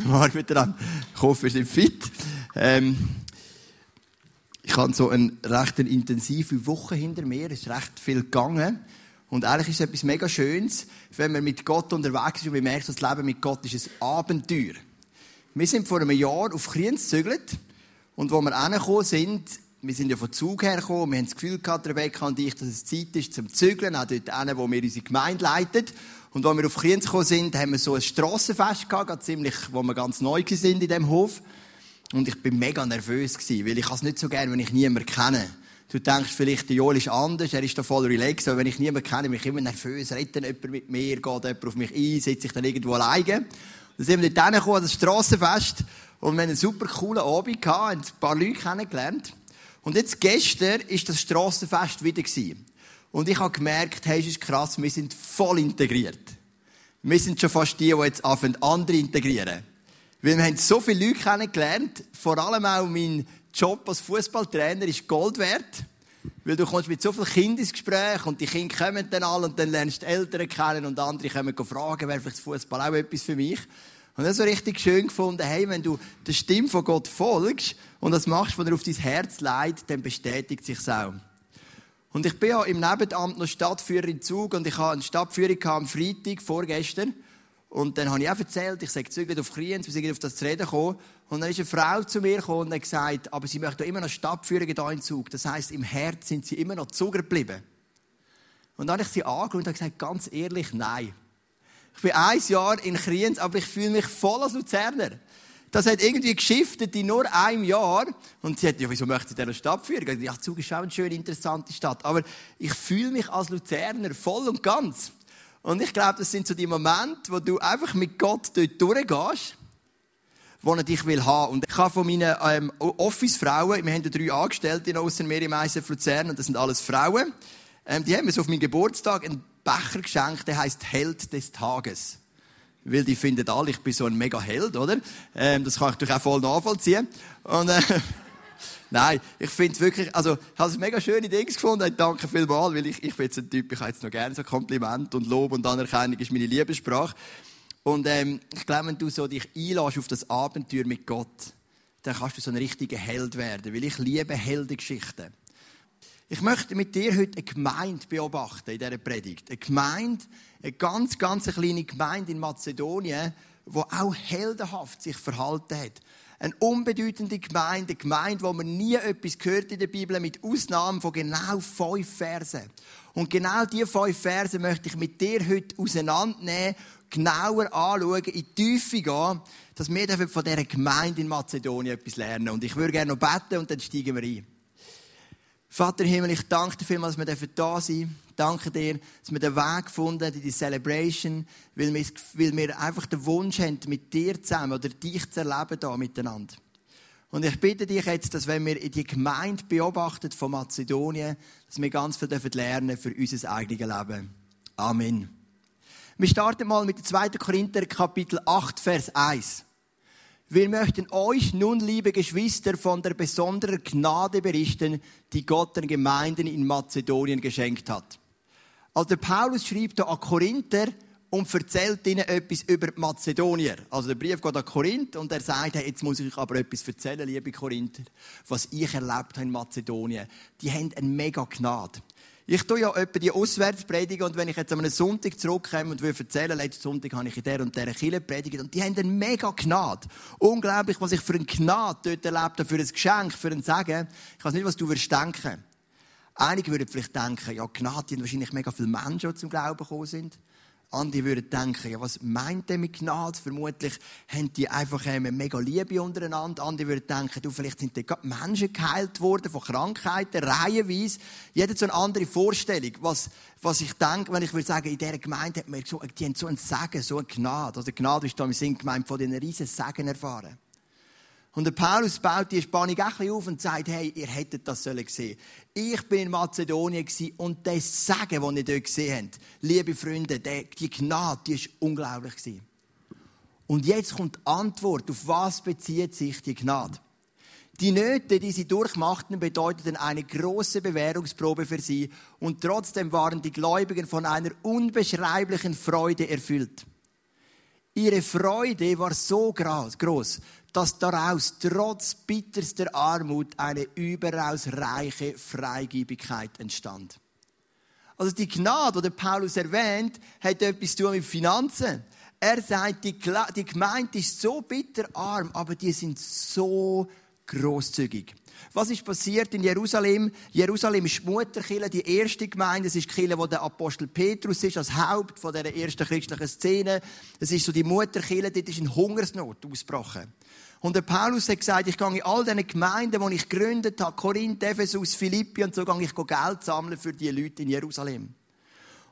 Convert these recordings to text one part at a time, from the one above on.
Morgen miteinander. Ich hoffe, wir sind fit. Ähm, ich habe so eine recht intensive Woche hinter mir. Es ist recht viel gegangen. Und eigentlich ist es etwas mega Schönes, wenn man mit Gott unterwegs ist und man merkt, das Leben mit Gott ist ein Abenteuer. Wir sind vor einem Jahr auf Kriens gezügelt. Und wo wir angekommen sind, wir sind ja von Zug hergekommen, wir haben das Gefühl gehabt, Rebecca und ich, dass es Zeit ist zum Zügeln, auch dort hin, wo wir unsere Gemeinde leiten. Und als wir auf Kriens gekommen sind, haben wir so ein Strassenfest gehabt, ziemlich, wo wir ganz neu sind in diesem Hof. Und ich bin mega nervös gewesen, weil ich es nicht so gerne, wenn ich niemanden kenne. Du denkst vielleicht, der Joel ist anders, er ist da voll relaxed, aber wenn ich niemanden kenne, bin ich immer nervös, redet dann jemand mit mir, geht jemand auf mich ein, sitze ich dann irgendwo alleine. Dann sind wir dort hingekommen, das Strassenfest, und wir haben einen super coolen Abend gehabt, haben ein paar Leute kennengelernt. Und jetzt gestern ist das Strassenfest wieder gewesen. Und ich habe gemerkt, hey, es ist krass, wir sind voll integriert. Wir sind schon fast die, die jetzt anfangen, andere integrieren. Weil wir haben so viele Leute kennengelernt, vor allem auch mein Job als Fußballtrainer ist Gold wert. Weil du kommst mit so vielen Kindern ins Gespräch und die Kinder kommen dann alle und dann lernst du Eltern kennen und andere kommen fragen, wäre vielleicht Fußball auch etwas für mich. Und das so richtig schön gefunden, hey, wenn du der Stimme von Gott folgst und das machst, wenn er auf dein Herz leidet, dann bestätigt sich auch. Und ich bin ja im Nebenamt noch Stadtführer in Zug und ich hatte eine Stadtführung am Freitag, vorgestern. Und dann habe ich auch erzählt, ich sage zügig auf Kriens, wir sind auf das zu reden gekommen. Und dann ist eine Frau zu mir gekommen und hat gesagt, aber sie möchte immer noch Stadtführungen hier in Zug. Das heisst, im Herz sind sie immer noch Zuger geblieben. Und dann habe ich sie angeschaut und gesagt, ganz ehrlich, nein. Ich bin ein Jahr in Kriens, aber ich fühle mich voll als Luzerner. Das hat irgendwie geschiftet in nur einem Jahr. Und sie hat, ja, wieso möchte sie diese Stadt führen? Ja, Zug ist auch eine schöne, interessante Stadt. Aber ich fühle mich als Luzerner voll und ganz. Und ich glaube, das sind so die Momente, wo du einfach mit Gott dort durchgehst, wo er dich will haben. Und ich habe von meinen ähm, Office-Frauen, wir haben drei Angestellte in Aussermeer im ISF Luzern, und das sind alles Frauen, ähm, die haben mir so auf meinen Geburtstag einen Becher geschenkt, der heißt Held des Tages. Weil die finden alle, ich bin so ein mega Held, oder? Ähm, das kann ich natürlich auch voll nachvollziehen. Und, äh, Nein, ich finde es wirklich, also, ich habe mega schöne Dinge gefunden. Danke vielmals, weil ich, ich bin jetzt ein Typ, ich habe jetzt noch gerne so Kompliment und Lob und Anerkennung ist meine Liebessprache. Und, ähm, ich glaube, wenn du so dich einlässt auf das Abenteuer mit Gott, dann kannst du so ein richtiger Held werden, weil ich liebe Heldengeschichten. Ich möchte mit dir heute eine Gemeinde beobachten in dieser Predigt. Eine Gemeinde, eine ganz, ganz kleine Gemeinde in Mazedonien, die auch heldenhaft sich verhalten hat. Eine unbedeutende Gemeinde, eine Gemeinde, wo man nie etwas gehört in der Bibel, mit Ausnahme von genau fünf Versen. Und genau diese fünf Verse möchte ich mit dir heute auseinandernehmen, genauer anschauen, in die Tiefe gehen, dass wir von dieser Gemeinde in Mazedonien etwas lernen. Und ich würde gerne noch beten und dann steigen wir ein. Vater Himmel, ich danke dir vielmals, dass wir da sein dürfen. Danke dir, dass wir den Weg gefunden haben in die Celebration, weil wir, weil wir einfach den Wunsch haben, mit dir zusammen oder dich zu erleben da miteinander. Und ich bitte dich jetzt, dass wenn wir in die Gemeinde beobachtet von Mazedonien, dass wir ganz viel lernen für unser eigenes Leben. Amen. Wir starten mal mit dem 2. Korinther Kapitel 8, Vers 1. Wir möchten euch nun, liebe Geschwister, von der besonderen Gnade berichten, die Gott den Gemeinden in Mazedonien geschenkt hat. Also der Paulus schreibt da an Korinther und erzählt ihnen etwas über Mazedonier. Also der Brief geht an Korinth und er sagt, hey, jetzt muss ich euch aber etwas erzählen, liebe Korinther, was ich erlebt habe in Mazedonien. Die haben eine mega Gnade. Ich tue ja etwa die Auswärtspredigen und wenn ich jetzt an einem Sonntag zurückkomme und will erzählen, letzten Sonntag habe ich in der und der Kirche predigt und die haben eine mega Gnade. Unglaublich, was ich für eine Gnade dort erlebt habe, für ein Geschenk, für ein Sagen. Ich weiß nicht, was du wirst denken. Einige würden vielleicht denken, ja, Gnade, die wahrscheinlich mega viele Menschen, die zum Glauben gekommen sind. Andere würden denken, ja, was meint der mit Gnade? Vermutlich haben die einfach eine mega Liebe untereinander. Andere würden denken, du, vielleicht sind da Menschen geheilt worden von Krankheiten, reihenweise. Jeder so eine andere Vorstellung. Was, was ich denke, wenn ich würde sagen, in dieser Gemeinde hat man so, die haben so ein Segen, so eine Gnade. Also Gnade ist da im Sinn gemeint von den riesen Segen erfahren. Und der Paulus baut die Spannung auch ein bisschen auf und sagt, hey, ihr hättet das sollen sehen. Ich bin in Mazedonien und das Segen, das ihr dort gesehen habt, liebe Freunde, die Gnade, die war unglaublich. Und jetzt kommt die Antwort, auf was bezieht sich die Gnade? Die Nöte, die sie durchmachten, bedeuteten eine große Bewährungsprobe für sie und trotzdem waren die Gläubigen von einer unbeschreiblichen Freude erfüllt. Ihre Freude war so groß, dass daraus trotz bitterster Armut eine überaus reiche Freigebigkeit entstand. Also die Gnade, die Paulus erwähnt, hat etwas zu tun mit Finanzen. Er sagt, die, Gemeinde ist so bitterarm, aber die sind so großzügig. Was ist passiert in Jerusalem? Jerusalem ist die Mutterkirche, die erste Gemeinde. Es ist die Kirche, wo der Apostel Petrus ist, als Haupt von der ersten christlichen Szene. Es ist so die Mutterkirche, dort ist eine Hungersnot ausgebrochen. Und der Paulus hat gesagt, ich gehe in all diesen Gemeinden, die ich gegründet habe, Korinth, Ephesus, Philippi, und so gehe ich Geld sammeln für die Leute in Jerusalem.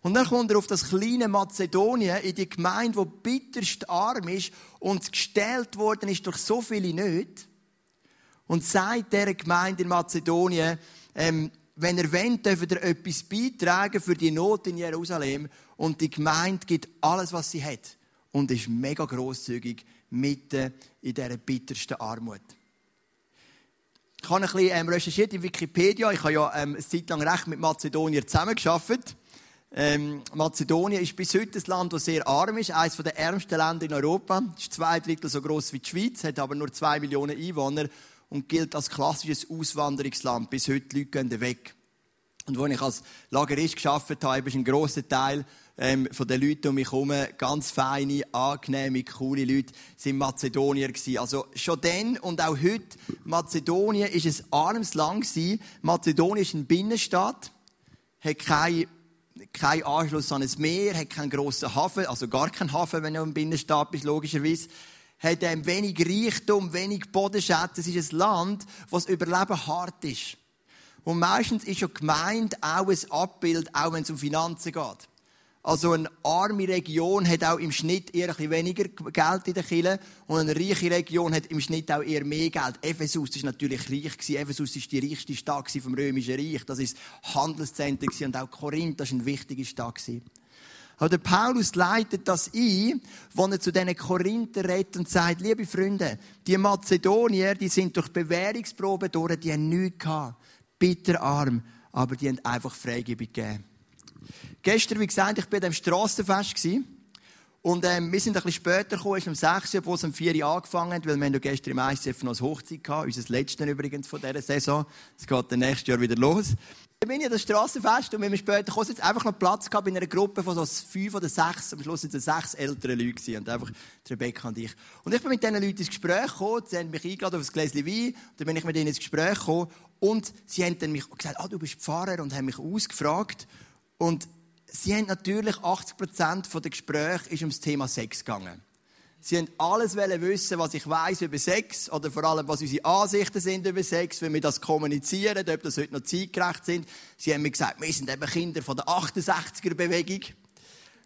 Und dann kommt er auf das kleine Mazedonien, in die Gemeinde, die bitterst arm ist und gestellt worden ist durch so viele Nöte und sagt dieser Gemeinde in Mazedonien, ähm, wenn er wollt, dürft ihr etwas beitragen für die Not in Jerusalem. Und die Gemeinde gibt alles, was sie hat. Und ist mega grosszügig mitten in dieser bittersten Armut. Ich habe ein bisschen ähm, recherchiert in Wikipedia. Ich habe ja ähm, eine Zeit lang recht mit Mazedonier zusammengearbeitet. Ähm, Mazedonien ist bis heute ein Land, das sehr arm ist, eines der ärmsten Länder in Europa. Es ist zwei Drittel so groß wie die Schweiz, hat aber nur zwei Millionen Einwohner und gilt als klassisches Auswanderungsland. Bis heute Leute gehen weg. Und als ich als Lagerist geschafft habe, ist ein grosser Teil ähm, von den Leuten um mich herum, ganz feine, angenehme, coole Leute, sind Mazedonier gewesen. Also schon dann und auch heute, Mazedonien ist ein armes Land gewesen. Mazedonien ist ein Binnenstaat, hat keinen kein Anschluss an ein Meer, hat keinen grossen Hafen, also gar keinen Hafen, wenn du im Binnenstaat bist, logischerweise hat ähm, wenig Reichtum, wenig Bodenschätze. Es ist ein Land, das Überleben hart ist. Und meistens ist ja gemeint auch ein Abbild, auch wenn es um Finanzen geht. Also eine arme Region hat auch im Schnitt eher ein bisschen weniger Geld in der Kille und eine reiche Region hat im Schnitt auch eher mehr Geld. Ephesus ist natürlich reich gewesen. Ephesus ist die reichste Stadt vom römischen Reich. Das ist Handelszentrum und auch Korinth, das ist eine wichtige Stadt. Aber der Paulus leitet das ein, wo er zu diesen Korinther redet und sagt, liebe Freunde, die Mazedonier, die sind durch Bewährungsproben durch, die haben nichts gehabt. Bitterarm, aber die haben einfach Freigebung gegeben. Gestern, wie gesagt, ich war dem Strassenfest. Und ähm, wir sind ein bisschen später gekommen, es um 6 Uhr, obwohl es um 4 Uhr angefangen hat, weil wir haben gestern im ICF noch eine Hochzeit gehabt, unser letztes übrigens von dieser Saison. Es geht dann nächstes Jahr wieder los. Dann bin ich an das Strassenfest und wir später kommen, jetzt einfach noch Platz gehabt in einer Gruppe von so fünf oder sechs, am Schluss sind es sechs ältere Leute gewesen, und einfach Rebecca und ich. Und ich bin mit diesen Leuten ins Gespräch gekommen, sie haben mich eingeladen auf ein Gläschen Wein, und dann bin ich mit ihnen ins Gespräch gekommen und sie haben dann mich gesagt, ah, du bist Pfarrer und haben mich ausgefragt und sie haben natürlich 80% der Gespräche ist ums Thema Sex gegangen. Sie haben alles wissen, was ich weiß über Sex oder vor allem, was unsere Ansichten sind über Sex, wie wir das kommunizieren, ob das heute noch zeitgerecht sind. Sie haben mir gesagt, wir sind eben Kinder von der 68er-Bewegung.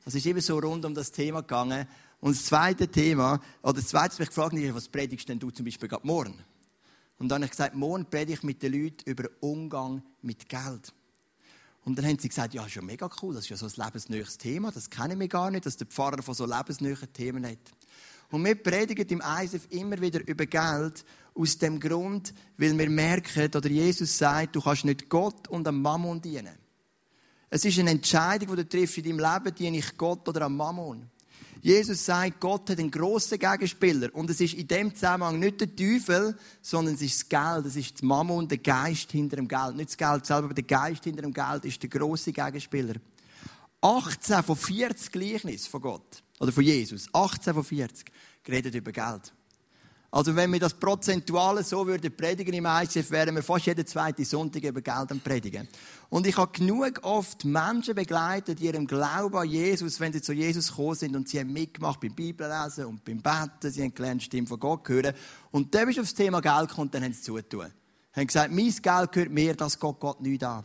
Das ist immer so rund um das Thema gegangen. Und das zweite Thema, oder das zweite, mich gefragt habe, was predigst denn du zum Beispiel gerade morgen? Und dann habe ich gesagt, morgen predige ich mit den Leuten über Umgang mit Geld. Und dann haben sie gesagt, ja, ist ja mega cool, das ist ja so ein lebensnähes Thema, das kennen wir gar nicht, dass der Pfarrer von so lebensnähen Themen hat. Und wir predigen im ISF immer wieder über Geld aus dem Grund, weil wir merken, oder Jesus sagt, du kannst nicht Gott und am Mammon dienen. Es ist eine Entscheidung, die du triffst in deinem Leben, diene ich Gott oder am Mammon. Jesus sagt, Gott hat einen grossen Gegenspieler. Und es ist in dem Zusammenhang nicht der Teufel, sondern es ist das Geld. Es ist die Mammon, der Geist hinter dem Geld. Nicht das Geld selber, aber der Geist hinter dem Geld ist der grosse Gegenspieler. 18 von 40 Gleichnissen von Gott, oder von Jesus, 18 von 40, geredet über Geld. Also wenn wir das Prozentuale so würden predigen im ICF, wären wir fast jeden zweiten Sonntag über Geld am Predigen. Und ich habe genug oft Menschen begleitet in ihrem Glauben an Jesus, wenn sie zu Jesus gekommen sind und sie haben mitgemacht beim Bibellesen und beim Beten, sie haben gelernt, die Stimme von Gott hören. Und dann bist du aufs Thema Geld gekommen und dann haben sie. Sie haben gesagt, mein Geld gehört mir, das Gott Gott nicht an.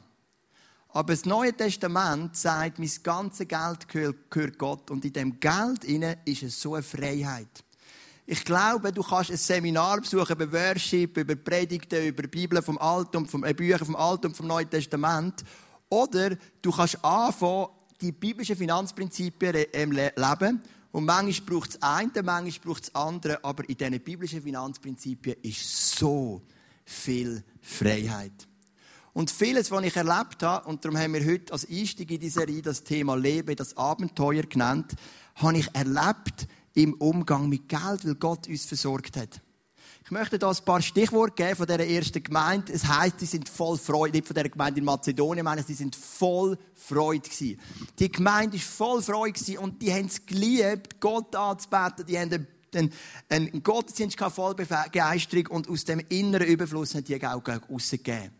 Aber das Neue Testament sagt, mein ganzes Geld gehört Gott und in dem Geld ist es so eine Freiheit. Ich glaube, du kannst ein Seminar besuchen über Worship, über Predigten, über Bibel vom Alten vom, äh, Bücher vom Alten und vom Neuen Testament. Oder du kannst anfangen, die biblischen Finanzprinzipien ähm, leben. Und manchmal braucht es eine, manchmal braucht es andere. Aber in diesen biblischen Finanzprinzipien ist so viel Freiheit. Und vieles, was ich erlebt habe, und darum haben wir heute als Einstieg in diese Serie das Thema Leben, das Abenteuer genannt, habe ich erlebt im Umgang mit Geld, weil Gott uns versorgt hat. Ich möchte da ein paar Stichworte geben von dieser ersten Gemeinde. Es heisst, sie sind voll Freude. Nicht von dieser Gemeinde in Mazedonien, ich meine, sie sind voll Freude gewesen. Die Gemeinde ist voll Freude gewesen und die haben es geliebt, Gott anzubeten. Die haben einen, einen Gottesdienst gehabt, voll Begeisterung und aus dem inneren Überfluss haben die auch rausgegeben.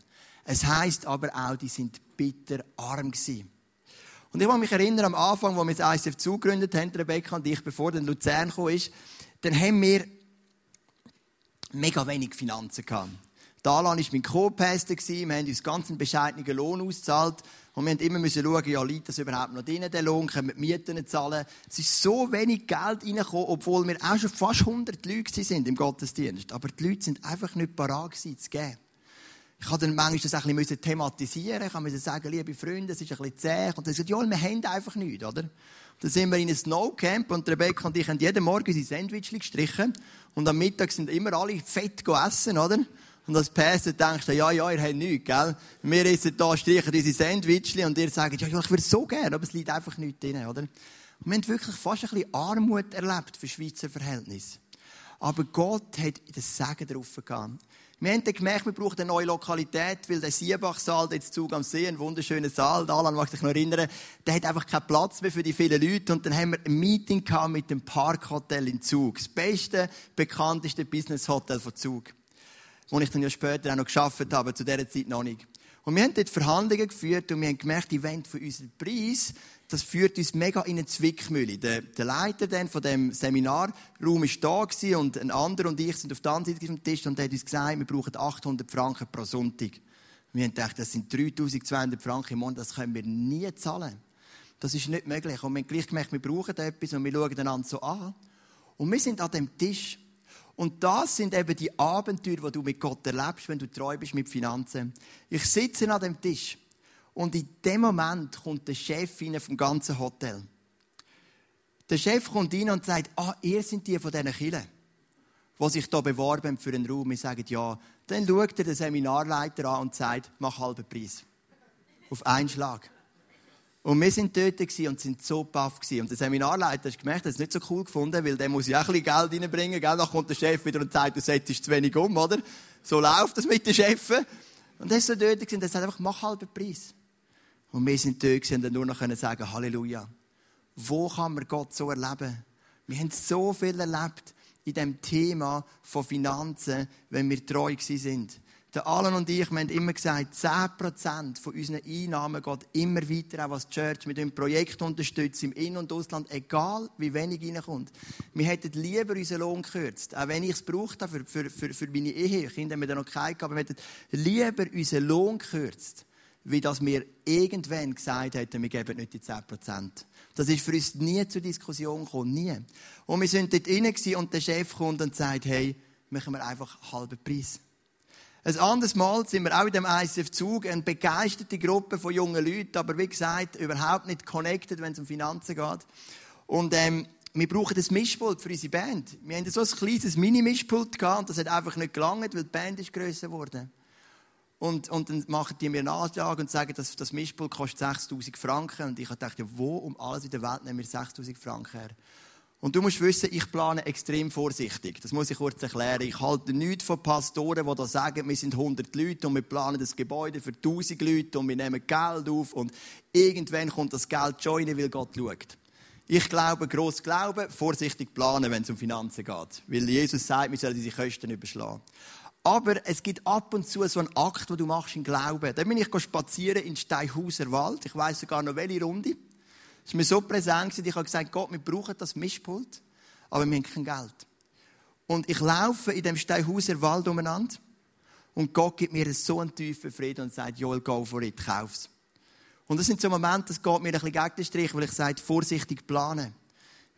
Es heisst aber auch, die sind bitter arm gewesen. Und ich kann mich erinnern, am Anfang, wo wir das ICF zugegründet haben, Rebecca und ich, bevor dann Luzern kam, dann haben wir mega wenig Finanzen gehabt. Dalan war mein Co-Pastor, wir haben uns ganz einen bescheidenen Lohn ausgezahlt und wir mussten immer schauen, ja, liegt das überhaupt noch drin, der Lohn, können wir die Mieten zahlen. Es ist so wenig Geld reingekommen, obwohl wir auch schon fast 100 Leute sind im Gottesdienst. Aber die Leute sind einfach nicht parat zu geben. Ich habe dann manchmal das ein bisschen thematisieren. Ich musste sagen, liebe Freunde, es ist ein bisschen zäh. Und dann gesagt, ja, wir haben einfach nichts, oder? Dann sind wir in ein Snowcamp und Rebecca und ich haben jeden Morgen unsere Sandwich gestrichen. Und am Mittag sind immer alle fett essen, oder? Und als Pässe denkst du, ja, ja, ihr habt nichts, gell? Wir essen hier, streichen unsere Sandwichli und ihr sagt, ja, ja, ich würde so gerne, aber es liegt einfach nichts drin, oder? Und wir haben wirklich fast ein bisschen Armut erlebt für Schweizer Verhältnisse. Aber Gott hat das Segen drauf gehabt. Wir haben dann gemerkt, wir brauchen eine neue Lokalität, weil der Siebach-Saal, der Zug am See, ein wunderschöner Saal, Alan mag sich noch erinnern, der hat einfach keinen Platz mehr für die vielen Leute. Und dann haben wir ein Meeting gehabt mit dem Parkhotel in Zug. Das beste, bekannteste Business-Hotel von Zug. Wo ich dann ja später auch noch geschafft habe, zu dieser Zeit noch nicht. Und wir haben dort Verhandlungen geführt und wir haben gemerkt, die wollen für unseren Preis das führt uns mega in eine Zwickmühle. Der, der Leiter dann von dem Seminarraum ist da und ein anderer und ich sind auf der anderen Seite des Tisch und er hat uns gesagt, wir brauchen 800 Franken pro Sonntag. Wir haben gedacht, das sind 3200 Franken im Monat, das können wir nie zahlen. Das ist nicht möglich. Und wir haben gleich gemerkt, wir brauchen etwas und wir schauen einander so an. Und wir sind an dem Tisch. Und das sind eben die Abenteuer, die du mit Gott erlebst, wenn du treu bist mit Finanzen. Ich sitze an dem Tisch und in dem Moment kommt der Chef rein vom ganzen Hotel. Der Chef kommt rein und sagt, ah, ihr seid die von diesen Kirchen, die sich hier beworben für einen Raum. Wir sagen, ja. Dann schaut er den Seminarleiter an und sagt, mach halben Preis. Auf einen Schlag. Und wir sind dort und sind so baff Und der Seminarleiter hat gemerkt, er hat es nicht so cool gefunden, weil der muss ja auch ein bisschen Geld reinbringen. Gell? Dann kommt der Chef wieder und sagt, du setzt zu wenig um, oder? So läuft das mit den Chefen. Und er ist so dort und er sagt einfach, mach halben Preis. Und wir sind dort und nur noch sagen, Halleluja. Wo kann man Gott so erleben? Wir haben so viel erlebt in dem Thema von Finanzen, wenn wir treu sind. Der Alan und ich, wir haben immer gesagt, 10% von unseren Einnahmen geht immer weiter, auch als Church, mit dem Projekt unterstützen, im In- und Ausland, egal wie wenig reinkommt. Wir hätten lieber unseren Lohn gekürzt, auch wenn ich es braucht für, für, für, für meine Ehe. Kinder haben wir da noch keinen gehabt, aber wir hätten lieber unseren Lohn gekürzt wie dass wir irgendwann gesagt hätten, wir geben nicht die 10%. Das ist für uns nie zur Diskussion gekommen, nie. Und wir sind dort drin und der Chef kommt und sagt, hey, machen wir einfach halben Preis. Ein anderes Mal sind wir auch in dem ICF-Zug, eine begeisterte Gruppe von jungen Leuten, aber wie gesagt, überhaupt nicht connected, wenn es um Finanzen geht. Und ähm, wir brauchen das Mischpult für unsere Band. Wir hatten so ein kleines Mini-Mischpult gehabt das hat einfach nicht gelangt, weil die Band ist grösser geworden. Und, und dann machen die mir eine Anlage und sagen, dass das Mischpult kostet 6000 Franken. Und ich dachte, wo um alles in der Welt nehmen wir 6000 Franken her? Und du musst wissen, ich plane extrem vorsichtig. Das muss ich kurz erklären. Ich halte nichts von Pastoren, die da sagen, wir sind 100 Leute und wir planen das Gebäude für 1000 Leute und wir nehmen Geld auf und irgendwann kommt das Geld rein, weil Gott schaut. Ich glaube, gross glauben, vorsichtig planen, wenn es um Finanzen geht. Weil Jesus sagt, wir sollen diese Kosten überschlagen. Aber es gibt ab und zu so einen Akt, den du machst im Glauben. Dann bin ich spazieren in Steinhauser Wald. Ich weiß sogar noch welche Runde. Es war mir so präsent, ich habe gesagt, Gott, wir brauchen das Mischpult, aber wir haben kein Geld. Und ich laufe in dem Steinhauser Wald umeinander und Gott gibt mir so einen tiefen Frieden und sagt, Joel, go for it, kauf's. Und das sind so Momente, das geht mir ein bisschen gegen den Strich, weil ich sage, vorsichtig planen.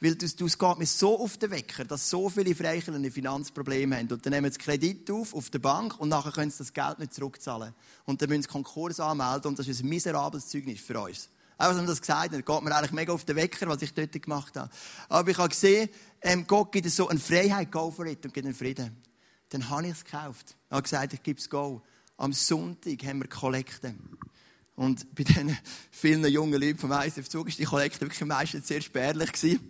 Weil du, es geht mir so auf den Wecker, dass so viele Freikirchen ein Finanzproblem haben. Und dann nehmen sie Kredit auf, auf der Bank, und nachher können sie das Geld nicht zurückzahlen. Und dann müssen sie Konkurs anmelden, und das ist ein miserables Zeugnis für uns. Auch wenn das gesagt hat, geht mir eigentlich mega auf den Wecker, was ich dort gemacht habe. Aber ich habe gesehen, ähm, Gott gibt so eine Freiheit, go for it, und gibt einen Frieden. Dann habe ich es gekauft. Ich habe gesagt, ich gebe es go. Am Sonntag haben wir Kollekte. Und bei diesen vielen jungen Leuten vom ISF Zug war die Kollekte wirklich meistens sehr spärlich gewesen.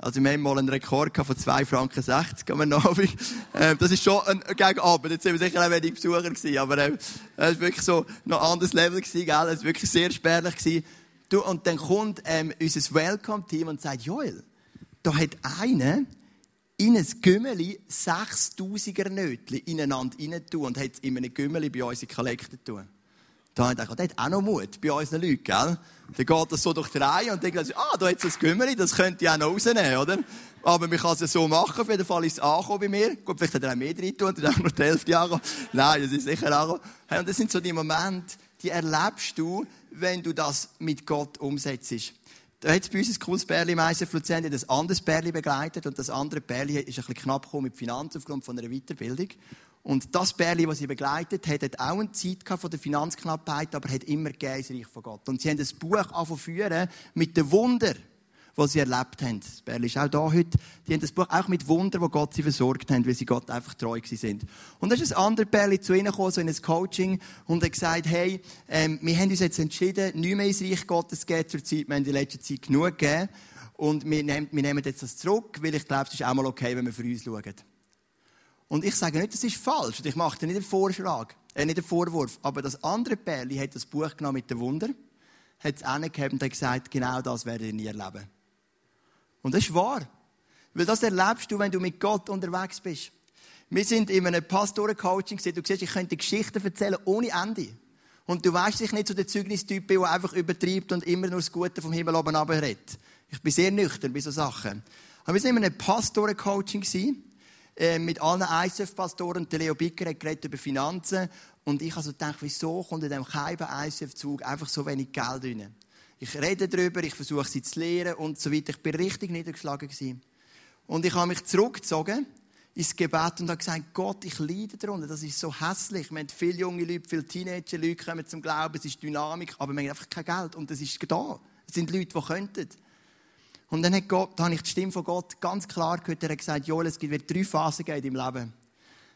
Also wir haben mal einen Rekord von 2 Franken 60 am Abend. Ähm, das ist schon ein gegen Abend. Jetzt sind wir sicher auch wenig Besucher gewesen, aber ähm, es war wirklich so ein anderes Level gewesen, gell? Es war wirklich sehr spärlich gewesen. Du, und dann kommt ähm, unser Welcome-Team und sagt, Joel, da hat einer in ein Gümmeli 6000er Nötchen ineinander rein und hat es in einem Gümmeli bei uns in Kollekten tun. Da habe ich gedacht, der hat auch noch Mut bei unseren Leuten, gell? Dann geht das so durch die Reihe und denkt, ah, da hat es ein Gümmeli, das könnte ich auch noch rausnehmen, oder? Aber man kann es so machen, auf jeden Fall ist es angekommen bei mir. Gut, vielleicht hat er auch mehr drin tun, dann auch noch die Hälfte Jahre. Nein, das ist sicher angekommen. Hey, und das sind so die Momente, die erlebst du, wenn du das mit Gott umsetzt. Da hat es bei uns ein cooles Bärli im ISF Luzern, das anderes Bärli begleitet. Und das andere Bärli ist ein bisschen knapp gekommen mit Finanzen aufgrund von einer Weiterbildung. Und das Bärli, das sie begleitet hat, hat auch eine Zeit von der Finanzknappheit, aber hat immer gegeben, Reich von Gott. Und sie haben ein Buch angefangen mit den Wunder, was sie erlebt haben. Das Bärli ist auch da heute. Die haben das Buch auch mit Wunder, wo Gott sie versorgt hat, weil sie Gott einfach treu sind. Und da ist ein anderes Bärli zu ihnen gekommen, so in ein Coaching, und hat gesagt, hey, ähm, wir haben uns jetzt entschieden, nicht mehr ins Reich Gottes zu gehen zur Zeit. Wir haben in letzter Zeit genug gegeben. Und wir nehmen, wir nehmen jetzt das zurück, weil ich glaube, es ist auch mal okay, wenn wir für uns schauen. Und ich sage nicht, das ist falsch. Und ich mache dir nicht einen Vorschlag, äh, nicht einen Vorwurf. Aber das andere Pärli hat das Buch genommen mit dem Wunder, hat es angegeben und hat gesagt, genau das werdet ihr nie erleben. Und das ist wahr. Weil das erlebst du, wenn du mit Gott unterwegs bist. Wir sind in einem Pastorencoaching, du siehst, ich könnte Geschichten erzählen ohne Ende. Und du weißt, ich nicht so der Zeugnistyp bin, der einfach übertreibt und immer nur das Gute vom Himmel oben redet. Ich bin sehr nüchtern bei solchen Sachen. Aber wir sind in einem Pastorencoaching äh, mit allen ISF-Pastoren. Leo Bicker hat geredet über Finanzen. Und ich also gedacht, wieso kommt in diesem Keiben ISF-Zug einfach so wenig Geld rein? Ich rede darüber, ich versuche sie zu lehren und so weiter. Ich bin richtig niedergeschlagen gewesen. Und ich habe mich zurückgezogen ins Gebet und habe gesagt, Gott, ich leide darunter, das ist so hässlich. Wir haben viele junge Leute, viele Teenager-Leute kommen zum Glauben, es ist Dynamik, aber wir haben einfach kein Geld und das ist da. Es sind Leute, die könnten. Und dann hat Gott, da habe ich die Stimme von Gott ganz klar gehört. Er hat gesagt, Joel, es wird drei Phasen geben in deinem Leben.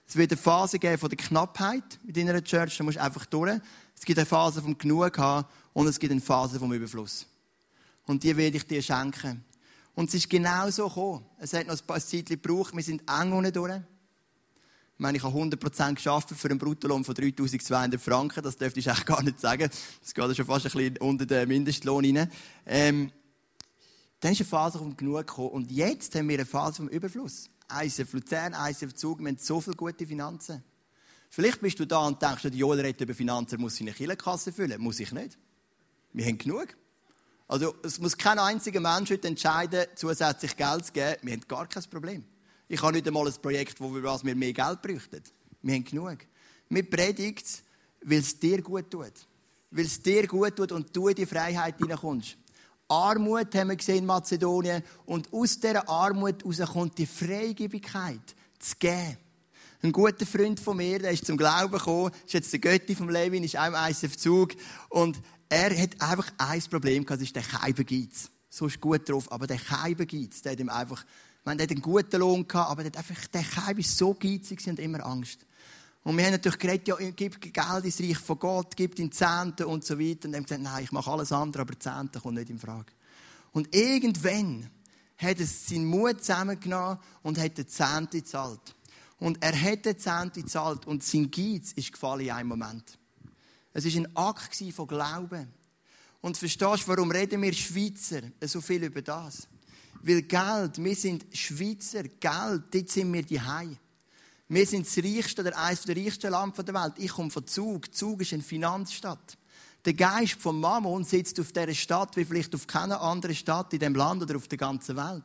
Es wird eine Phase geben von der Knappheit in deiner Church, da musst du einfach durch. Es gibt eine Phase vom Genug haben und es gibt eine Phase vom Überfluss. Und die werde ich dir schenken. Und es ist genau so gekommen. Es hat noch ein paar Zeit gebraucht. Wir sind eng unten durch. Ich meine, ich habe 100% geschafft für einen Bruttolohn von 3200 Franken. Das dürfte ich eigentlich gar nicht sagen. Das geht schon fast ein bisschen unter den Mindestlohn rein. Ähm, dann ist eine Phase vom Genug gekommen. Und jetzt haben wir eine Phase vom Überfluss. ISF Luzern, ISF Zug, wir haben so viele gute Finanzen. Vielleicht bist du da und denkst, die Joel redet über Finanzen, muss seine Killenkasse füllen. Muss ich nicht. Wir haben genug. Also, es muss kein einziger Mensch heute entscheiden, zusätzlich Geld zu geben. Wir haben gar kein Problem. Ich habe nicht einmal ein Projekt, wo wir, was wir mehr Geld bräuchten. Wir haben genug. Wir predigen weil es dir gut tut. Weil es dir gut tut und du in die Freiheit hineinkommst. Armut haben wir gesehen in Mazedonien. Und aus dieser Armut heraus kommt die Freigebigkeit zu geben. Ein guter Freund von mir, der ist zum Glauben gekommen, ist jetzt der Götti vom Levin, ist auch im ISF Zug. Und er hat einfach ein Problem gehabt, das ist der Keibengiz. So ist gut drauf, aber der Keibengiz, der hat ihm einfach, man hat einen guten Lohn gehabt, aber der, einfach, der Keib ist so geizig und immer Angst. Und wir haben natürlich geredet, ja, gib Geld ins Reich von Gott, gib den Zehnten und so weiter. Und haben gesagt, nein, ich mache alles andere, aber Zehnten kommt nicht in Frage. Und irgendwann hat er seinen Mut zusammengenommen und hat den Zehnten gezahlt. Und er hat den Zehnten gezahlt und sein Geiz ist gefallen in einem Moment. Es war ein Akt von Glauben. Und verstehst du, warum reden wir Schweizer so viel über das? Weil Geld, wir sind Schweizer, Geld, dort sind wir die Hause. Wir sind das reichste oder eines der reichsten Land der Welt. Ich komme von Zug. Zug ist eine Finanzstadt. Der Geist von Mammon sitzt auf dieser Stadt wie vielleicht auf keiner anderen Stadt in dem Land oder auf der ganzen Welt.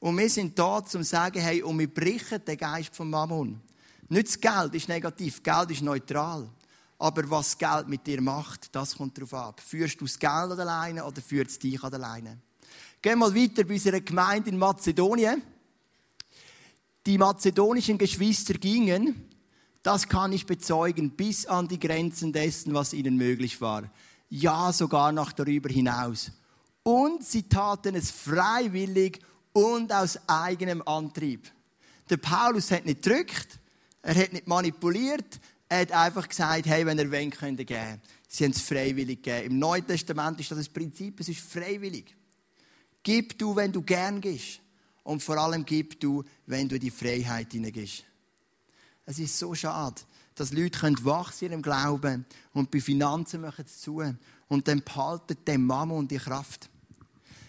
Und wir sind da, um zu sagen, hey, und wir brechen den Geist von Mammon. Nicht das Geld ist negativ, Geld ist neutral. Aber was Geld mit dir macht, das kommt darauf ab. Führst du das Geld alleine oder führt es dich alleine? Gehen wir mal weiter bei unserer Gemeinde in Mazedonien die mazedonischen Geschwister gingen, das kann ich bezeugen, bis an die Grenzen dessen, was ihnen möglich war. Ja, sogar noch darüber hinaus. Und sie taten es freiwillig und aus eigenem Antrieb. Der Paulus hat nicht gedrückt, er hat nicht manipuliert, er hat einfach gesagt, hey, wenn ihr wollt, könnt ihr. Sie haben es freiwillig gegeben. Im Neuen Testament ist das das Prinzip, es ist freiwillig. Gib du, wenn du gern gehst. Und vor allem gib du, wenn du in die Freiheit hineingehst. Es ist so schade, dass Leute wachsen in ihrem Glauben und bei Finanzen machen es zu und dann behalten die Mama und die Kraft.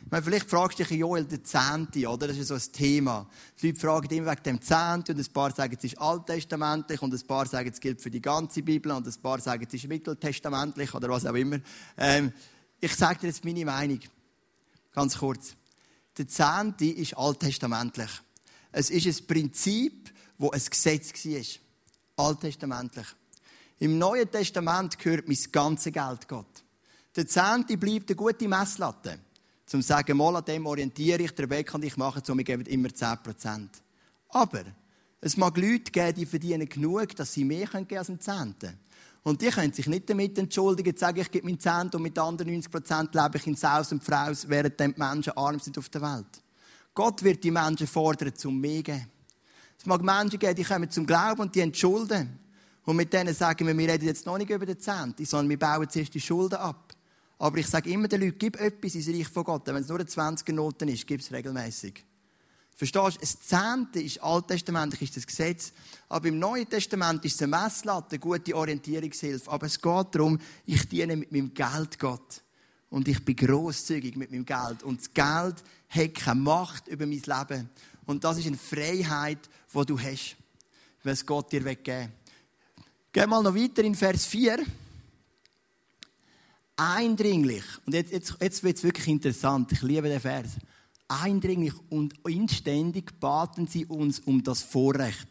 Meine, vielleicht fragst du dich, Joel, der Zehnte, oder? Das ist so ein Thema. Die Leute fragen immer wegen dem Zehnte und ein paar sagen, es ist alttestamentlich und ein paar sagen, es gilt für die ganze Bibel und ein paar sagen, es ist mitteltestamentlich oder was auch immer. Ähm, ich sage dir jetzt meine Meinung. Ganz kurz. Der Zehnte ist alttestamentlich. Es ist ein Prinzip, wo ein Gesetz war. Alttestamentlich. Im Neuen Testament gehört mein ganzes Geld Gott. Der Zehnte bleibt eine gute Messlatte. Zum zu sagen, mal an dem orientiere ich, der Weg und ich machen so, wir geben immer 10%. Aber es mag Leute geben, die verdienen genug, dass sie mehr geben als ein Zehnten. Und die können sich nicht damit entschuldigen, zu sagen, ich gebe mein Zehnten und mit anderen 90% lebe ich in Saus und Fraus, während die Menschen arm sind auf der Welt. Gott wird die Menschen fordern, zum mehr geben. Es mag Menschen geben, die kommen zum Glauben und die entschulden. Und mit denen sagen wir, wir reden jetzt noch nicht über den Zehnten, sondern wir bauen zuerst die Schulden ab. Aber ich sage immer den Leuten, gib etwas ins Reich von Gott. Wenn es nur eine 20er-Noten ist, gib es regelmäßig. Verstehst du? Ein Zehnte ist alttestamentlich ist das Gesetz. Aber im Neuen Testament ist es eine Messlatte, eine gute Orientierungshilfe. Aber es geht darum, ich diene mit meinem Geld Gott. Und ich bin grosszügig mit meinem Geld. Und das Geld hat keine Macht über mein Leben. Und das ist eine Freiheit, die du hast, wenn es Gott dir weggeben Geh mal noch weiter in Vers 4. Eindringlich, und jetzt, jetzt, jetzt wird es wirklich interessant, ich liebe den Vers eindringlich und inständig baten sie uns um das Vorrecht,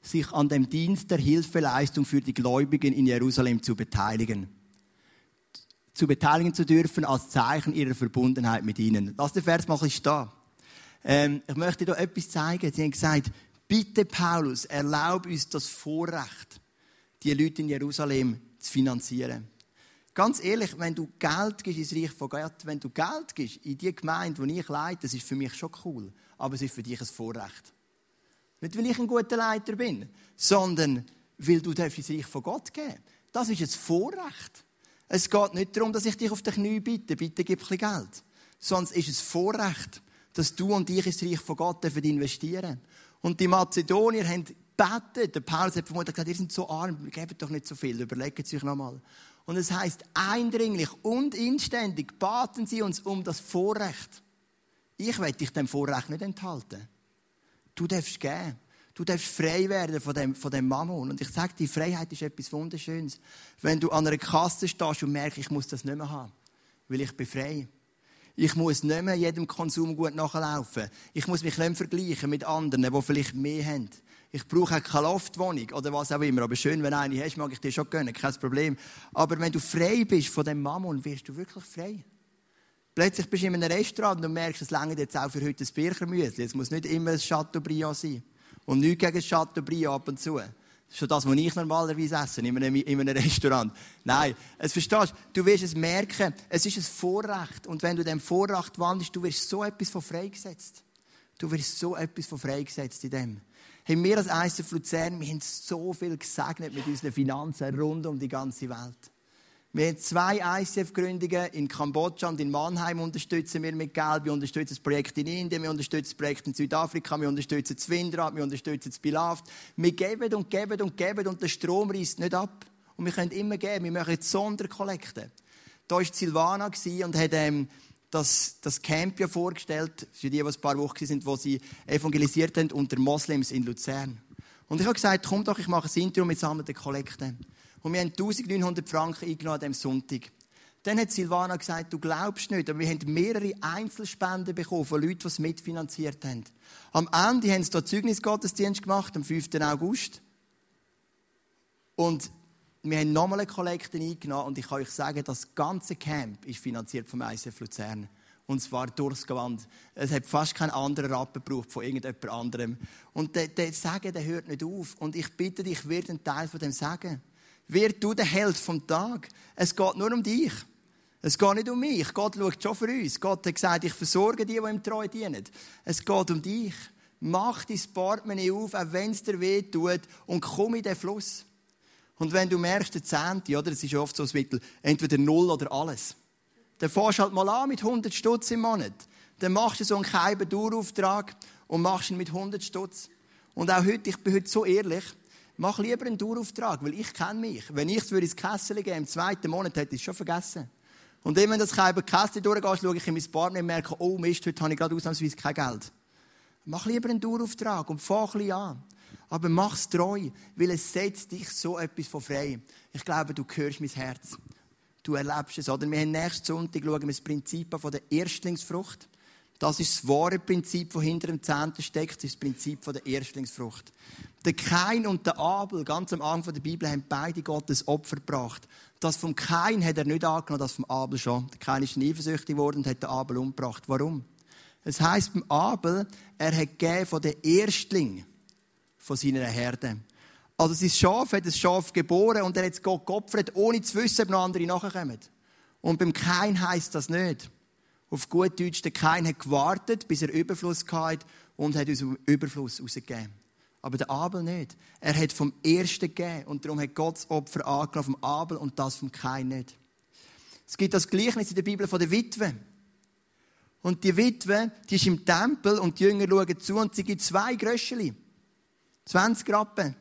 sich an dem Dienst der Hilfeleistung für die Gläubigen in Jerusalem zu beteiligen. Zu beteiligen zu dürfen als Zeichen ihrer Verbundenheit mit ihnen. Lass den Vers mal da. Ähm, ich möchte dir etwas zeigen. Sie haben gesagt, bitte Paulus, erlaub uns das Vorrecht, die Leute in Jerusalem zu finanzieren. Ganz ehrlich, wenn du Geld gibst ins Reich von Gott, wenn du Geld gibst in die Gemeinde, die ich leite, das ist für mich schon cool. Aber es ist für dich ein Vorrecht. Nicht, weil ich ein guter Leiter bin, sondern weil du ins Reich von Gott geben Das ist ein Vorrecht. Es geht nicht darum, dass ich dich auf die Knie bitte, bitte gib ein bisschen Geld. Es ist ein Vorrecht, dass du und ich ins Reich von Gott investieren Und die Mazedonier haben gebetet. Der Paulus hat vermutlich gesagt, ihr seid so arm, gebt doch nicht so viel, überlegt es euch nochmal. Und es heißt eindringlich und inständig baten sie uns um das Vorrecht. Ich werde dich dem Vorrecht nicht enthalten. Du darfst gehen. Du darfst frei werden von dem, von dem Mammon. Und ich sage, die Freiheit ist etwas Wunderschönes. Wenn du an einer Kasse stehst und merkst, ich muss das nicht mehr haben, weil ich bin frei. Ich muss nicht mehr jedem Konsum gut nachlaufen. Ich muss mich nicht mehr vergleichen mit anderen, die vielleicht mehr haben. Ich brauche keine Loftwohnung oder was auch immer. Aber schön, wenn du eine hast, mag ich dir schon gönnen, kein Problem. Aber wenn du frei bist von dem Mammon, wirst du wirklich frei. Plötzlich bist du in einem Restaurant und merkst, es lange jetzt auch für heute ein Birchermüsli. Es muss nicht immer ein Chateaubriand sein. Und nichts gegen Chateaubriand ab und zu. Das ist schon das, was ich normalerweise esse, in einem, in einem Restaurant. Nein, es verstehst du, wirst es merken, es ist ein Vorrecht. Und wenn du dem Vorrecht wandelst, du wirst so etwas von freigesetzt. Du wirst so etwas von freigesetzt in dem haben wir als ICF Luzern, wir haben so viel gesegnet mit unseren Finanzen rund um die ganze Welt. Wir haben zwei ICF-Gründungen in Kambodscha und in Mannheim unterstützen wir mit Geld. Wir unterstützen das Projekt in Indien, wir unterstützen das Projekt in Südafrika, wir unterstützen das Windrad, wir unterstützen das Bilaft. Wir geben und geben und geben und der Strom reißt nicht ab. Und wir können immer geben. Wir machen Sonderkollekte. Da war Silvana und hat ähm, das, das Camp ja vorgestellt, für die, die ein paar Wochen sind, wo sie evangelisiert haben unter Moslems in Luzern. Und ich habe gesagt, komm doch, ich mache ein Intro mit sammelnden Kollekten. Und wir haben 1900 Franken eingenommen an diesem Sonntag. Dann hat Silvana gesagt, du glaubst nicht, aber wir haben mehrere Einzelspenden bekommen von Leuten, die es mitfinanziert haben. Am Ende haben sie da Zeugnisgottesdienst gemacht, am 5. August. Und wir haben nochmal eine Kollekte eingenommen und ich kann euch sagen, das ganze Camp ist finanziert vom ICF Luzern. Und zwar durchs Gewand. Es hat fast keinen anderen Rappen gebraucht von irgendjemand anderem. Und der, der Sagen, der hört nicht auf. Und ich bitte dich, wird ein Teil von dem Sagen. Wird du der Held vom Tag. Es geht nur um dich. Es geht nicht um mich. Gott schaut schon für uns. Gott hat gesagt, ich versorge die, die ihm treu dienen. Es geht um dich. Mach dein Portemonnaie auf, auch wenn es dir weh tut, und komm in den Fluss. Und wenn du merkst, der Zehnte, oder, das ist oft so ein Mittel, entweder null oder alles. Dann fährst du halt mal an mit 100 Stutz im Monat. Dann machst du so einen geheimen Dauerauftrag und machst ihn mit 100 Stutz. Und auch heute, ich bin heute so ehrlich, mach lieber einen Dauerauftrag, weil ich kenne mich. Wenn ich es ins Kessel geben im zweiten Monat, hätte ich es schon vergessen. Und immer, wenn das Kessel durchgeht, schaue ich in mein Partner und merke, oh Mist, heute habe ich gerade ausnahmsweise kein Geld. Mach lieber einen Dauerauftrag und fang ein bisschen an. Aber mach es treu, weil es setzt dich so etwas von frei. Ich glaube, du hörst mein Herz. Du erlebst es. Oder wir haben nächsten Sonntag schauen wir das Prinzip von der Erstlingsfrucht. Das ist das wahre Prinzip, das hinter dem Zehnten steckt, das ist das Prinzip der Erstlingsfrucht. Der Kain und der Abel, ganz am Anfang der Bibel, haben beide Gottes Opfer gebracht. Das vom Kain hat er nicht angenommen, das vom Abel schon. Der Kain ist eifersüchtig geworden und hat den Abel umgebracht. Warum? Es heißt beim Abel, er hat gegeben von der Erstling von seiner Herde. Also sein Schaf hat ein Schaf geboren und er hat es Gott geopfert, ohne zu wissen, ob noch andere nachkommen. Und beim Kain heißt das nicht. Auf gut Deutsch, der Kain hat gewartet, bis er Überfluss hatte und hat aus dem Überfluss rausgegeben. Aber der Abel nicht. Er hat vom Ersten gegeben und darum hat Gott das Opfer angenommen vom Abel und das vom Kain nicht. Es gibt das Gleichnis in der Bibel von der Witwe. Und die Witwe, die ist im Tempel und die Jünger schauen zu und sie gibt zwei Gröscheli. 20 Rappen.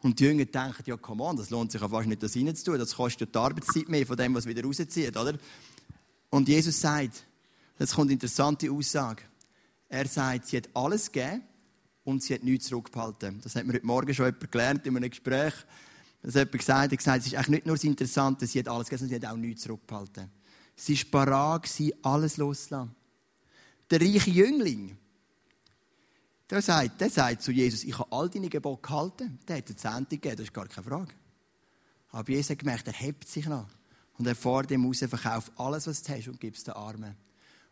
Und die Jünger denken, ja, komm on, das lohnt sich ja fast nicht, das reinzutun. Das kostet die Arbeitszeit mehr von dem, was wieder rauszieht, oder? Und Jesus sagt, das kommt eine interessante Aussage. Er sagt, sie hat alles gegeben und sie hat nichts zurückgehalten. Das hat mir heute Morgen schon jemand gelernt in einem Gespräch. Das hat jemand gesagt, er hat gesagt, es ist eigentlich nicht nur das Interessante, sie hat alles gegeben, sondern sie hat auch nichts zurückgehalten. Sie war parat, alles loszulassen. Der reiche Jüngling, der sagt, der sagt zu Jesus, ich habe all deine Gebote gehalten. Der hat eine Zehnte gegeben, das ist gar keine Frage. Aber Jesus hat gemerkt, er hebt sich noch. Und er fährt dem raus, verkauft alles, was du hast und gibt es den Armen.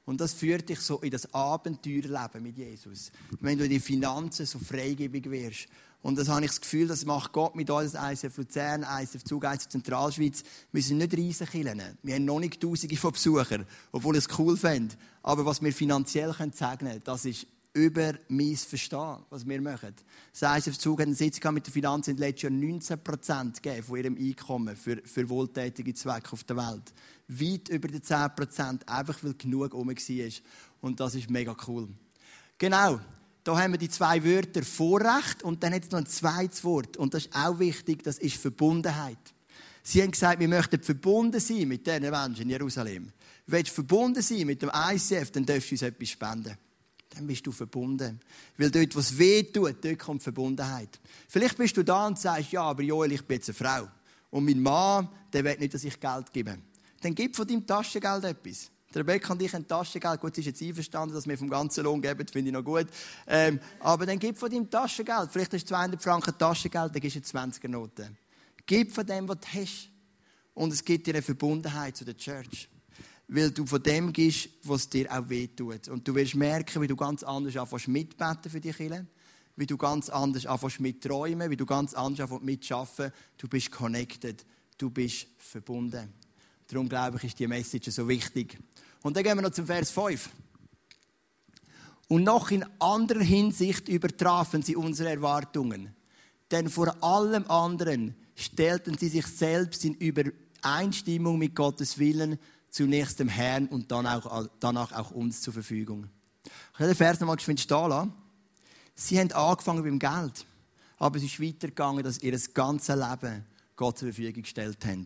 Und das führt dich so in das Abenteuerleben mit Jesus. Wenn du in die Finanzen so freigebig wirst. Und das habe ich das Gefühl, das macht Gott mit uns, ICF Luzern, ICF Zug, ICF Zentralschweiz. Wir sind nicht Riesenkillen. Wir haben noch nicht Tausende von Besuchern, obwohl ich es cool finde. Aber was wir finanziell sagen können, das ist über mein Verstehen, was wir machen. Das heisst, auf Zug hat eine Sitzung mit der Finanz in letztes Jahr 19% gegeben von ihrem Einkommen für, für wohltätige Zwecke auf der Welt. Weit über die 10%, einfach weil genug rum war. Und das ist mega cool. Genau. Da haben wir die zwei Wörter Vorrecht und dann es noch ein zweites Wort. Und das ist auch wichtig, das ist Verbundenheit. Sie haben gesagt, wir möchten verbunden sein mit diesen Menschen in Jerusalem. Wenn du verbunden sein mit dem ICF, dann darfst du uns etwas spenden dann bist du verbunden. Weil dort, was weh tut, dort kommt Verbundenheit. Vielleicht bist du da und sagst, ja, aber Joel, ich bin jetzt eine Frau. Und mein Mann, der will nicht, dass ich Geld gebe. Dann gib von deinem Taschengeld etwas. Der Rebecca und ich ein Taschengeld. Gut, sie ist jetzt einverstanden, dass wir vom ganzen Lohn geben, finde ich noch gut. Ähm, aber dann gib von deinem Taschengeld. Vielleicht hast du 200 Franken Taschengeld, dann gibst du 20er Noten. Gib von dem, was du hast. Und es gibt dir eine Verbundenheit zu der Church weil du von dem gibst, was dir auch wehtut. Und du wirst merken, wie du ganz anders anfängst mitbeten für die Kinder, wie du ganz anders anfängst mitträumen, wie du ganz anders anfängst mitzuschaffen. Du bist connected, du bist verbunden. Darum glaube ich, ist die Message so wichtig. Und dann gehen wir noch zum Vers 5. Und noch in anderer Hinsicht übertrafen sie unsere Erwartungen. Denn vor allem anderen stellten sie sich selbst in Übereinstimmung mit Gottes Willen zunächst dem Herrn und dann auch, danach auch uns zur Verfügung. Ich habe den Vers nochmal geschwind stehen lassen. Sie haben angefangen beim Geld, aber es ist weitergegangen, dass ihr das ganze Leben Gott zur Verfügung gestellt haben.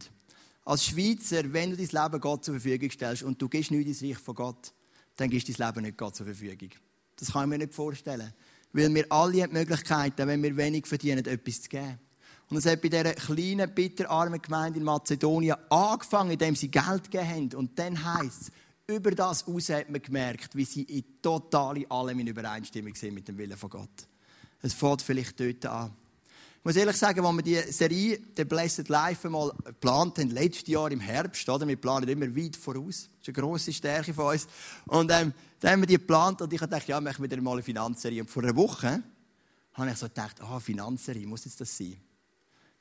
Als Schweizer, wenn du dein Leben Gott zur Verfügung stellst und du gehst nicht ins Reich von Gott, dann gehst du dein Leben nicht Gott zur Verfügung. Das kann ich mir nicht vorstellen. Weil wir alle haben die Möglichkeit, wenn wir wenig verdienen, etwas zu geben. Und es hat bei dieser kleinen, bitterarmen Gemeinde in Mazedonien angefangen, indem sie Geld gegeben haben. Und dann heisst es, über das aus hat man gemerkt, wie sie in totale allem in Übereinstimmung sind mit dem Willen von Gott. Es fängt vielleicht dort an. Ich muss ehrlich sagen, als wir die Serie The Blessed Life einmal geplant haben, letztes Jahr im Herbst, oder? wir planen immer weit voraus, das ist eine grosse Stärke von uns, und ähm, dann haben wir die geplant und ich gedacht, ja, machen wir wieder mal eine Finanzserie. Und vor einer Woche habe ich so gedacht, ah, Finanzserie, muss jetzt das sein?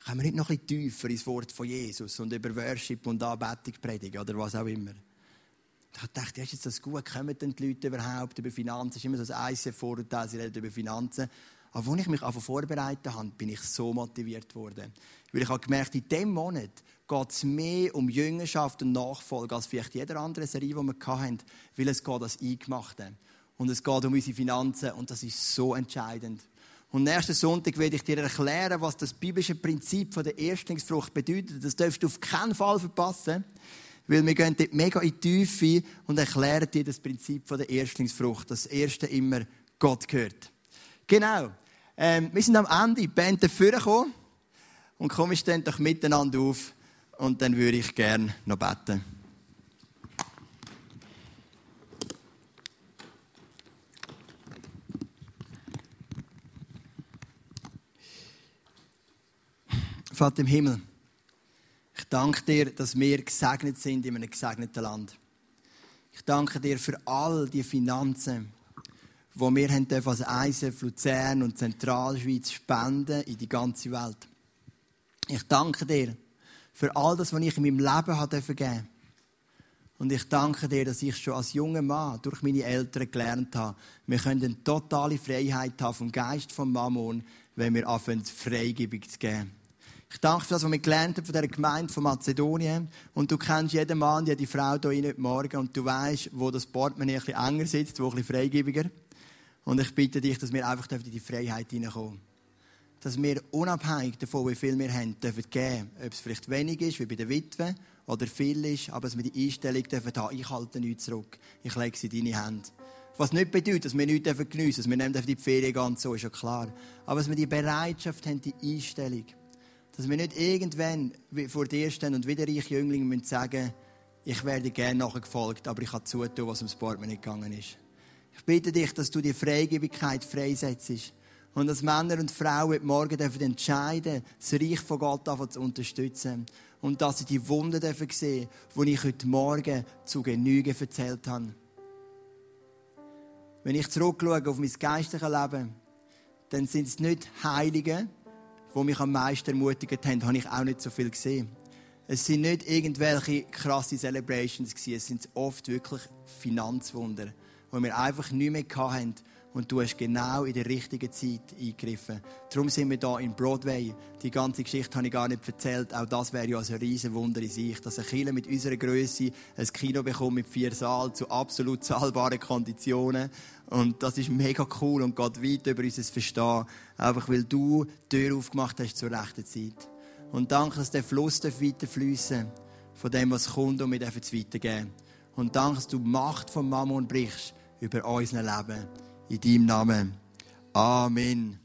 Können wir nicht noch ein tiefer ins Wort von Jesus und über Worship und Anbetung predigen oder was auch immer? Ich dachte, ist jetzt das gut? Kommen denn die Leute überhaupt über Finanzen? Es ist immer so ein ICF-Vorurteil, sie reden über Finanzen. Aber als ich mich einfach vorbereitet habe, bin ich so motiviert worden. Weil ich habe gemerkt, in diesem Monat geht es mehr um Jüngerschaft und Nachfolge als vielleicht jeder andere Serie, die wir hatten, weil es geht um das Eingemachte. Und es geht um unsere Finanzen und das ist so entscheidend. Und nächsten Sonntag werde ich dir erklären, was das biblische Prinzip von der Erstlingsfrucht bedeutet. Das darfst du auf keinen Fall verpassen, weil wir gehen dort mega in die Tiefe und erklären dir das Prinzip von der Erstlingsfrucht. Das Erste immer Gott gehört. Genau. Ähm, wir sind am Ende. Die Band dafür gekommen. Und komm, wir stehen doch miteinander auf. Und dann würde ich gerne noch beten. Vater im Himmel, ich danke dir, dass wir gesegnet sind in einem gesegneten Land. Ich danke dir für all die Finanzen, die wir haben als ISF, Luzern und Zentralschweiz spenden in die ganze Welt. Ich danke dir für all das, was ich in meinem Leben habe geben Und ich danke dir, dass ich schon als junger Mann durch meine Eltern gelernt habe, wir können eine totale Freiheit haben vom Geist von Mammon, wenn wir anfangen, freigebig zu geben. Ich danke für das, was wir gelernt haben von dieser Gemeinde von Mazedonien. Und du kennst jeden Mann, jede Frau hier heute Morgen und du weißt, wo das Portemonnaie ein bisschen enger sitzt, wo ein bisschen freigebiger. Und ich bitte dich, dass wir einfach in die Freiheit hineinkommen. Dass wir unabhängig davon, wie viel wir haben, dürfen geben. Ob es vielleicht wenig ist, wie bei der Witwe, oder viel ist, aber dass wir die Einstellung dürfen haben, ich halte nichts zurück. Ich lege sie in deine Hände. Was nicht bedeutet, dass wir nichts geniessen dürfen, dass wir nicht die Ferien gehen, so ist ja klar. Aber dass wir die Bereitschaft haben, die Einstellung. Dass wir nicht irgendwann vor dir stehen und wieder ich Jünglinge müssen sagen, ich werde gerne nachgefolgt, aber ich habe zutun, was ums Portemonnaie gegangen ist. Ich bitte dich, dass du die Freigebigkeit freisetzt. Und dass Männer und Frauen morgen dürfen entscheiden, das Reich von Gott zu unterstützen. Und dass sie die Wunder dürfen sehen, die ich heute Morgen zu Genüge erzählt habe. Wenn ich zurückschaue auf mein geistliches Leben, dann sind es nicht Heilige, die mich am meisten ermutigt haben, habe ich auch nicht so viel gesehen. Es sind nicht irgendwelche krasse Celebrations es sind oft wirklich Finanzwunder wo wir einfach nicht mehr hatten. Und du hast genau in der richtigen Zeit eingegriffen. Darum sind wir hier in Broadway. Die ganze Geschichte habe ich gar nicht erzählt. Auch das wäre ja ein riesen Wunder in sich, dass ein Killer mit unserer Größe ein Kino bekommt mit vier Saal zu absolut zahlbaren Konditionen. Und das ist mega cool und geht weit über unser Verstehen. Einfach weil du die Tür aufgemacht hast zur rechten Zeit. Und danke, dass der Fluss weiter fließen von dem, was kommt und wir dürfen es weitergeben. Und danke, dass du die Macht von Mammon brichst über unser Leben. In deinem Namen. Amen.